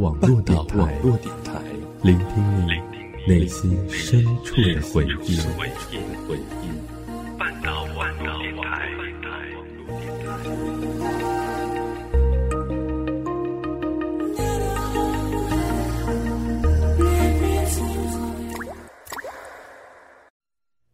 网络电台，聆听你内心深处的回忆。半岛网络电台。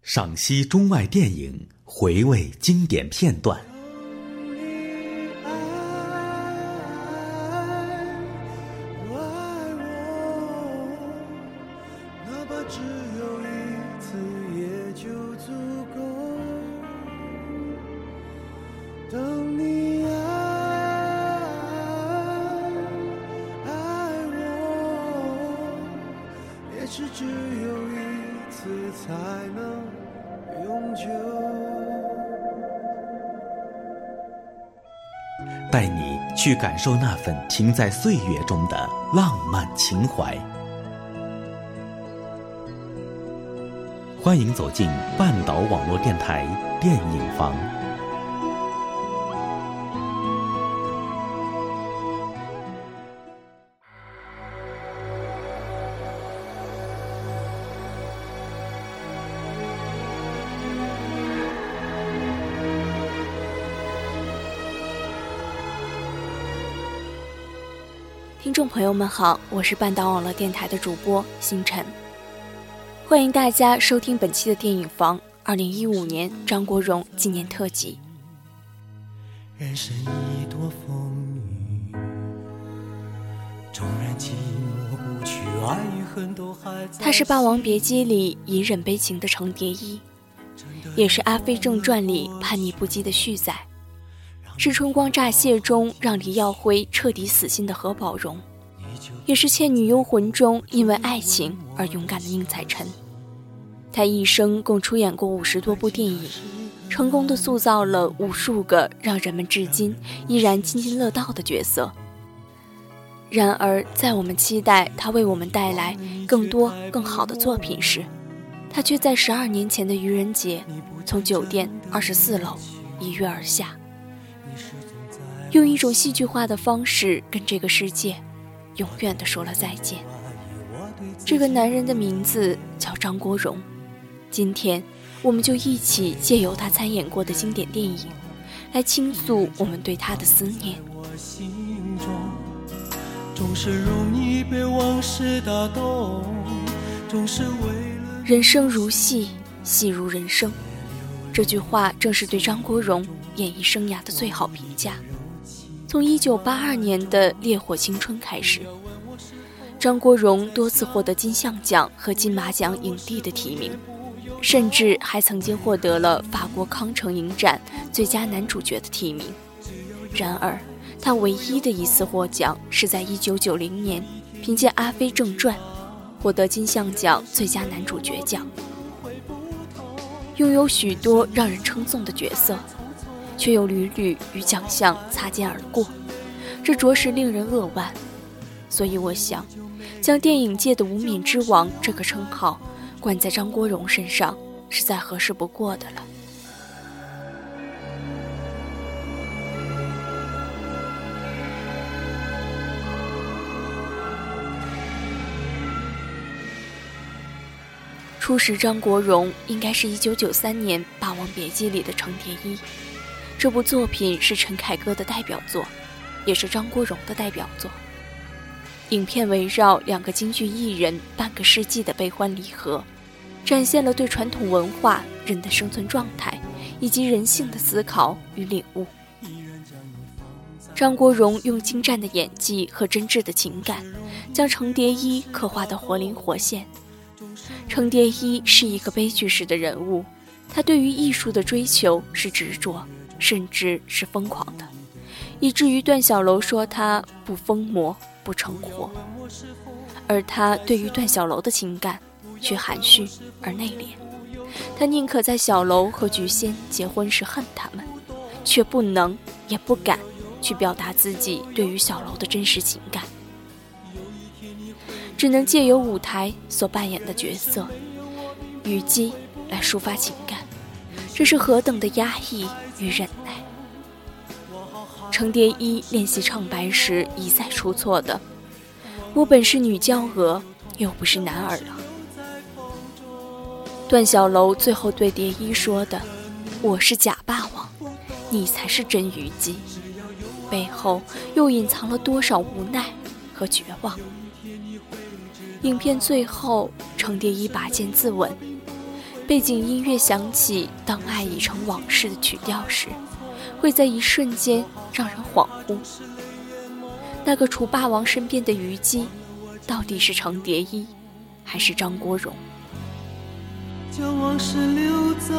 赏析中外电影，回味经典片段。才能永久带你去感受那份停在岁月中的浪漫情怀。欢迎走进半岛网络电台电影房。听众朋友们好，我是半岛网络电台的主播星辰，欢迎大家收听本期的电影房二零一五年张国荣纪念特辑。人生风雨，纵然寂寞不去，爱与恨都还在。他是《霸王别姬》里隐忍悲情的程蝶衣，也是《阿飞正传》里叛逆不羁的旭仔。是《春光乍泄》中让黎耀辉彻底死心的何宝荣，也是《倩女幽魂》中因为爱情而勇敢的宁采臣。他一生共出演过五十多部电影，成功的塑造了无数个让人们至今依然津津乐道的角色。然而，在我们期待他为我们带来更多更好的作品时，他却在十二年前的愚人节，从酒店二十四楼一跃而下。用一种戏剧化的方式跟这个世界永远的说了再见。这个男人的名字叫张国荣。今天，我们就一起借由他参演过的经典电影，来倾诉我们对他的思念。人生如戏，戏如人生。这句话正是对张国荣演艺生涯的最好评价。从一九八二年的《烈火青春》开始，张国荣多次获得金像奖和金马奖影帝的提名，甚至还曾经获得了法国康城影展最佳男主角的提名。然而，他唯一的一次获奖是在一九九零年，凭借《阿飞正传》获得金像奖最佳男主角奖。拥有许多让人称颂的角色。却又屡屡与奖项擦肩而过，这着实令人扼腕。所以，我想将电影界的“无冕之王”这个称号冠在张国荣身上，是再合适不过的了。初识张国荣，应该是一九九三年《霸王别姬》里的程蝶衣。这部作品是陈凯歌的代表作，也是张国荣的代表作。影片围绕两个京剧艺人半个世纪的悲欢离合，展现了对传统文化、人的生存状态以及人性的思考与领悟。张国荣用精湛的演技和真挚的情感，将程蝶衣刻画得活灵活现。程蝶衣是一个悲剧式的人物，他对于艺术的追求是执着。甚至是疯狂的，以至于段小楼说他不疯魔不成活，而他对于段小楼的情感却含蓄而内敛。他宁可在小楼和菊仙结婚时恨他们，却不能也不敢去表达自己对于小楼的真实情感，只能借由舞台所扮演的角色虞姬来抒发情感。这是何等的压抑与忍耐！程蝶衣练习唱白时一再出错的，我本是女娇娥，又不是男儿郎。段小楼最后对蝶衣说的：“我是假霸王，你才是真虞姬。”背后又隐藏了多少无奈和绝望？影片最后，程蝶衣拔剑自刎，背景音乐响起“当爱已成往事”的曲调时，会在一瞬间让人恍惚。那个楚霸王身边的虞姬，到底是程蝶衣，还是张国荣？将往事留在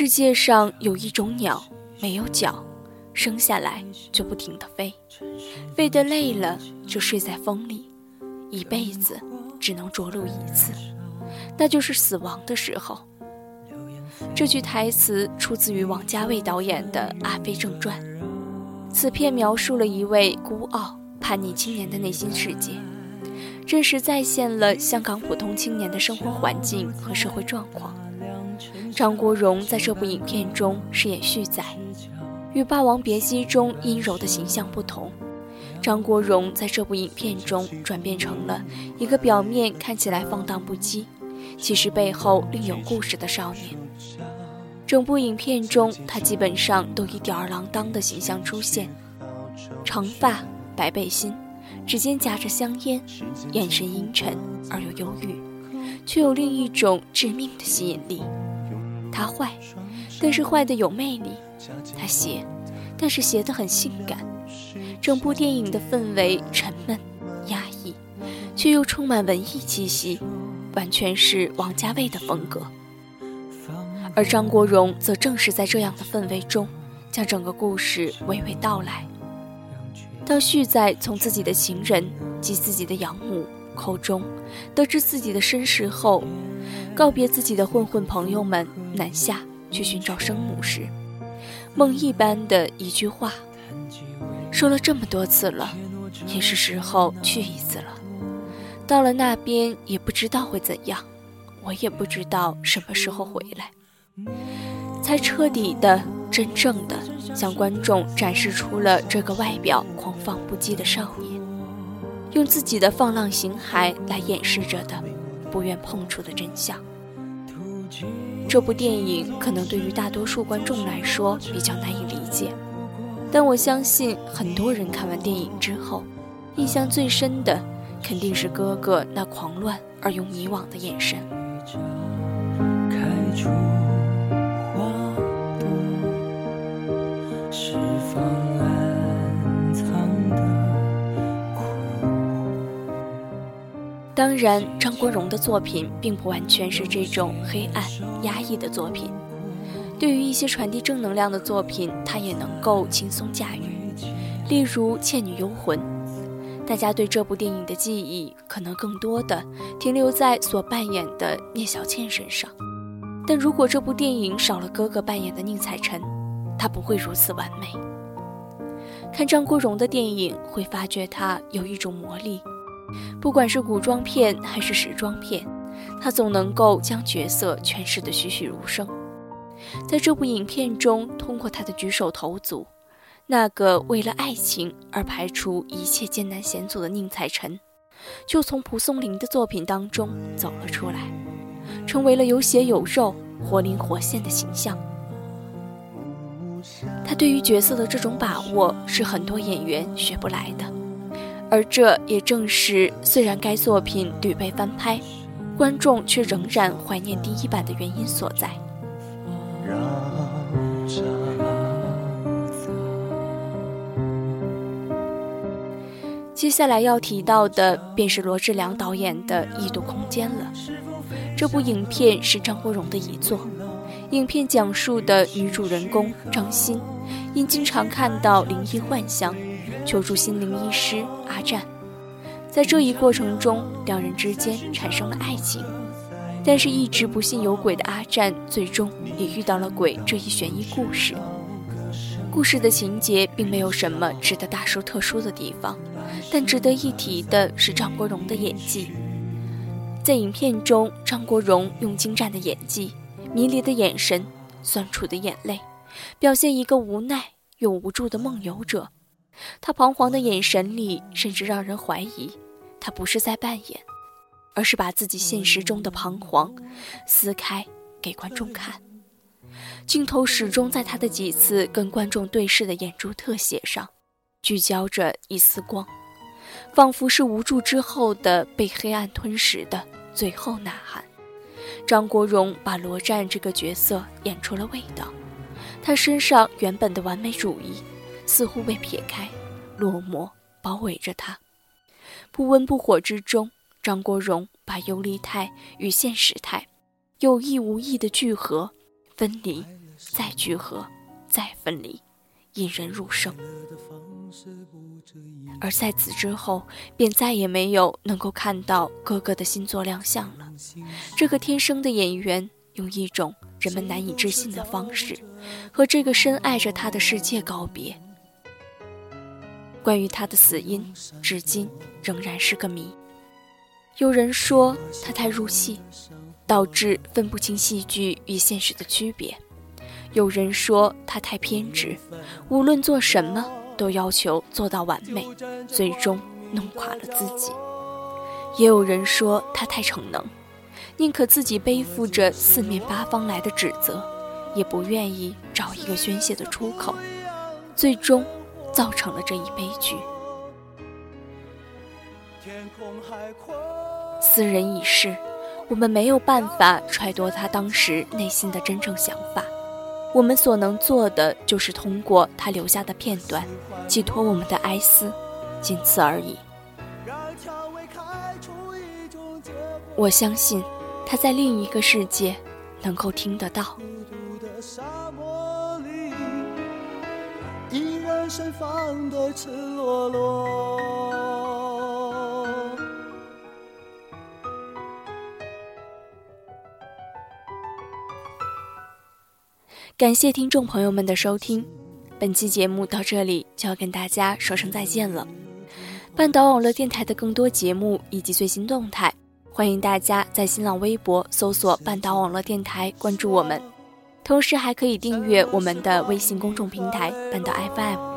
世界上有一种鸟，没有脚，生下来就不停的飞，飞得累了就睡在风里，一辈子。只能着陆一次，那就是死亡的时候。这句台词出自于王家卫导演的《阿飞正传》。此片描述了一位孤傲叛逆青年的内心世界，真实再现了香港普通青年的生活环境和社会状况。张国荣在这部影片中饰演旭仔，与《霸王别姬》中阴柔的形象不同。张国荣在这部影片中转变成了一个表面看起来放荡不羁，其实背后另有故事的少年。整部影片中，他基本上都以吊儿郎当的形象出现，长发、白背心，指尖夹着香烟，眼神阴沉而又忧郁，却有另一种致命的吸引力。他坏，但是坏的有魅力；他邪，但是邪的很性感。整部电影的氛围沉闷、压抑，却又充满文艺气息，完全是王家卫的风格。而张国荣则正是在这样的氛围中，将整个故事娓娓道来。当旭仔从自己的情人及自己的养母口中得知自己的身世后，告别自己的混混朋友们，南下去寻找生母时，梦一般的一句话。说了这么多次了，也是时候去一次了。到了那边也不知道会怎样，我也不知道什么时候回来，才彻底的、真正的向观众展示出了这个外表狂放不羁的少年，用自己的放浪形骸来掩饰着的不愿碰触的真相。这部电影可能对于大多数观众来说比较难以理解。但我相信，很多人看完电影之后，印象最深的肯定是哥哥那狂乱而又迷惘的眼神。当然，张国荣的作品并不完全是这种黑暗压抑的作品。对于一些传递正能量的作品，他也能够轻松驾驭。例如《倩女幽魂》，大家对这部电影的记忆可能更多的停留在所扮演的聂小倩身上。但如果这部电影少了哥哥扮演的宁采臣，他不会如此完美。看张国荣的电影，会发觉他有一种魔力，不管是古装片还是时装片，他总能够将角色诠释得栩栩如生。在这部影片中，通过他的举手投足，那个为了爱情而排除一切艰难险阻的宁采臣，就从蒲松龄的作品当中走了出来，成为了有血有肉、活灵活现的形象。他对于角色的这种把握是很多演员学不来的，而这也正是虽然该作品屡被翻拍，观众却仍然怀念第一版的原因所在。接下来要提到的便是罗志良导演的《异度空间》了。这部影片是张国荣的遗作。影片讲述的女主人公张欣，因经常看到灵异幻象，求助心灵医师阿占。在这一过程中，两人之间产生了爱情。但是，一直不信有鬼的阿占，最终也遇到了鬼这一悬疑故事。故事的情节并没有什么值得大书特书的地方，但值得一提的是张国荣的演技。在影片中，张国荣用精湛的演技、迷离的眼神、酸楚的眼泪，表现一个无奈又无助的梦游者。他彷徨的眼神里，甚至让人怀疑，他不是在扮演，而是把自己现实中的彷徨撕开给观众看。镜头始终在他的几次跟观众对视的眼珠特写上，聚焦着一丝光，仿佛是无助之后的被黑暗吞噬的。最后呐喊，张国荣把罗战这个角色演出了味道。他身上原本的完美主义似乎被撇开，落寞包围着他。不温不火之中，张国荣把游离态与现实态有意无意的聚合、分离、再聚合、再分离，引人入胜。而在此之后，便再也没有能够看到哥哥的新作亮相了。这个天生的演员，用一种人们难以置信的方式，和这个深爱着他的世界告别。关于他的死因，至今仍然是个谜。有人说他太入戏，导致分不清戏剧与现实的区别；有人说他太偏执，无论做什么。都要求做到完美，最终弄垮了自己。也有人说他太逞能，宁可自己背负着四面八方来的指责，也不愿意找一个宣泄的出口，最终造成了这一悲剧。斯人已逝，我们没有办法揣度他当时内心的真正想法。我们所能做的，就是通过他留下的片段，寄托我们的哀思，仅此而已。我相信，他在另一个世界能够听得到。盛放的赤裸裸。感谢听众朋友们的收听，本期节目到这里就要跟大家说声再见了。半岛网络电台的更多节目以及最新动态，欢迎大家在新浪微博搜索“半岛网络电台”关注我们，同时还可以订阅我们的微信公众平台“半岛 FM”，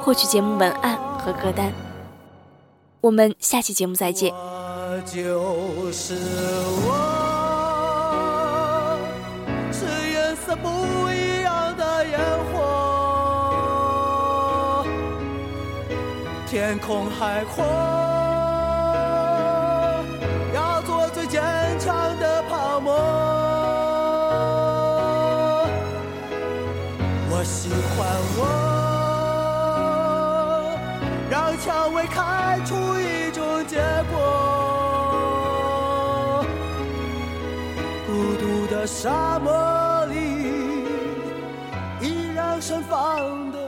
获取节目文案和歌单。我们下期节目再见。就是我，是颜色不一样的烟火天空海阔，要做最坚强的泡沫。我喜欢我，开出一种结果。孤独的沙漠里，依然盛放的。